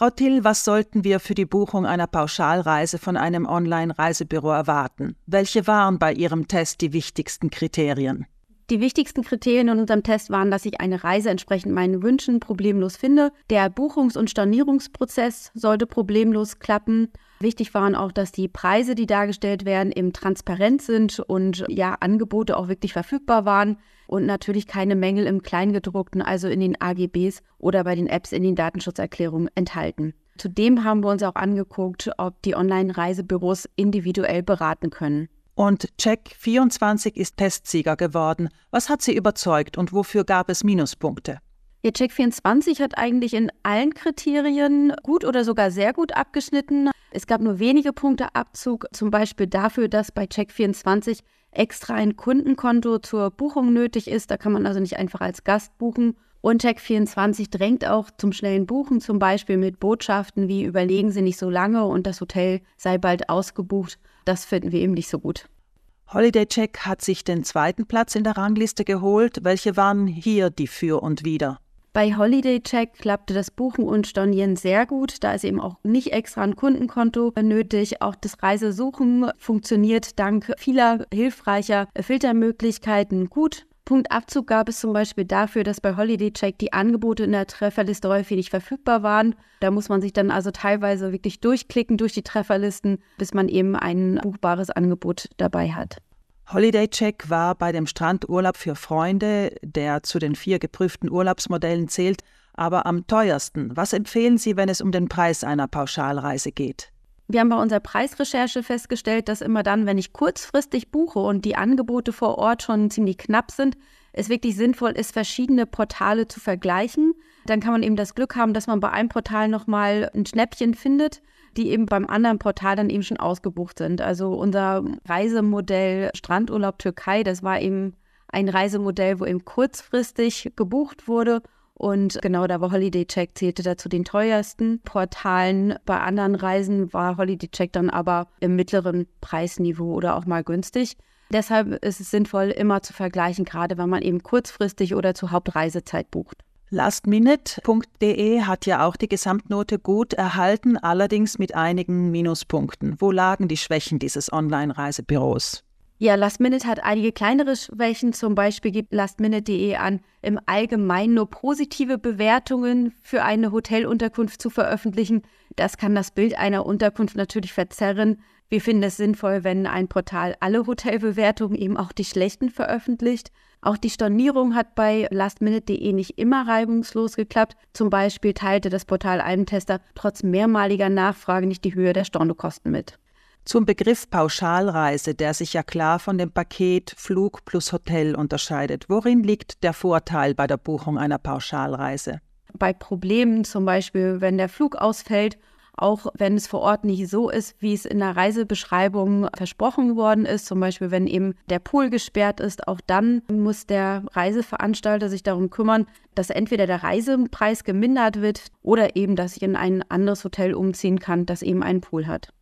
Frau Till, was sollten wir für die Buchung einer Pauschalreise von einem Online-Reisebüro erwarten? Welche waren bei Ihrem Test die wichtigsten Kriterien? Die wichtigsten Kriterien in unserem Test waren, dass ich eine Reise entsprechend meinen Wünschen problemlos finde. Der Buchungs- und Stornierungsprozess sollte problemlos klappen. Wichtig waren auch, dass die Preise, die dargestellt werden, eben transparent sind und ja, Angebote auch wirklich verfügbar waren und natürlich keine Mängel im Kleingedruckten, also in den AGBs oder bei den Apps in den Datenschutzerklärungen enthalten. Zudem haben wir uns auch angeguckt, ob die Online-Reisebüros individuell beraten können. Und Check24 ist Testsieger geworden. Was hat Sie überzeugt und wofür gab es Minuspunkte? Ja, Check24 hat eigentlich in allen Kriterien gut oder sogar sehr gut abgeschnitten. Es gab nur wenige Punkte Abzug, zum Beispiel dafür, dass bei Check24 extra ein Kundenkonto zur Buchung nötig ist. Da kann man also nicht einfach als Gast buchen. Und Check24 drängt auch zum schnellen Buchen, zum Beispiel mit Botschaften wie überlegen Sie nicht so lange und das Hotel sei bald ausgebucht. Das finden wir eben nicht so gut. Holiday Check hat sich den zweiten Platz in der Rangliste geholt. Welche waren hier die Für und Wider? Bei Holiday Check klappte das Buchen und Stornieren sehr gut. Da ist eben auch nicht extra ein Kundenkonto nötig. Auch das Reisesuchen funktioniert dank vieler hilfreicher Filtermöglichkeiten gut. Punktabzug gab es zum Beispiel dafür, dass bei Holiday Check die Angebote in der Trefferliste häufig nicht verfügbar waren. Da muss man sich dann also teilweise wirklich durchklicken durch die Trefferlisten, bis man eben ein buchbares Angebot dabei hat. Holiday Check war bei dem Strandurlaub für Freunde, der zu den vier geprüften Urlaubsmodellen zählt, aber am teuersten. Was empfehlen Sie, wenn es um den Preis einer Pauschalreise geht? Wir haben bei unserer Preisrecherche festgestellt, dass immer dann, wenn ich kurzfristig buche und die Angebote vor Ort schon ziemlich knapp sind, es wirklich sinnvoll ist, verschiedene Portale zu vergleichen. Dann kann man eben das Glück haben, dass man bei einem Portal nochmal ein Schnäppchen findet, die eben beim anderen Portal dann eben schon ausgebucht sind. Also unser Reisemodell Strandurlaub Türkei, das war eben ein Reisemodell, wo eben kurzfristig gebucht wurde und genau, da war Holiday Check zählte dazu den teuersten Portalen. Bei anderen Reisen war Holiday Check dann aber im mittleren Preisniveau oder auch mal günstig. Deshalb ist es sinnvoll, immer zu vergleichen, gerade wenn man eben kurzfristig oder zur Hauptreisezeit bucht. Lastminute.de hat ja auch die Gesamtnote gut erhalten, allerdings mit einigen Minuspunkten. Wo lagen die Schwächen dieses Online-Reisebüros? Ja, Last Minute hat einige kleinere Schwächen. Zum Beispiel gibt lastminute.de an, im Allgemeinen nur positive Bewertungen für eine Hotelunterkunft zu veröffentlichen. Das kann das Bild einer Unterkunft natürlich verzerren. Wir finden es sinnvoll, wenn ein Portal alle Hotelbewertungen, eben auch die schlechten, veröffentlicht. Auch die Stornierung hat bei lastminute.de nicht immer reibungslos geklappt. Zum Beispiel teilte das Portal einem Tester trotz mehrmaliger Nachfrage nicht die Höhe der Stornokosten mit. Zum Begriff Pauschalreise, der sich ja klar von dem Paket Flug plus Hotel unterscheidet. Worin liegt der Vorteil bei der Buchung einer Pauschalreise? Bei Problemen, zum Beispiel, wenn der Flug ausfällt, auch wenn es vor Ort nicht so ist, wie es in der Reisebeschreibung versprochen worden ist, zum Beispiel wenn eben der Pool gesperrt ist, auch dann muss der Reiseveranstalter sich darum kümmern, dass entweder der Reisepreis gemindert wird oder eben, dass ich in ein anderes Hotel umziehen kann, das eben einen Pool hat.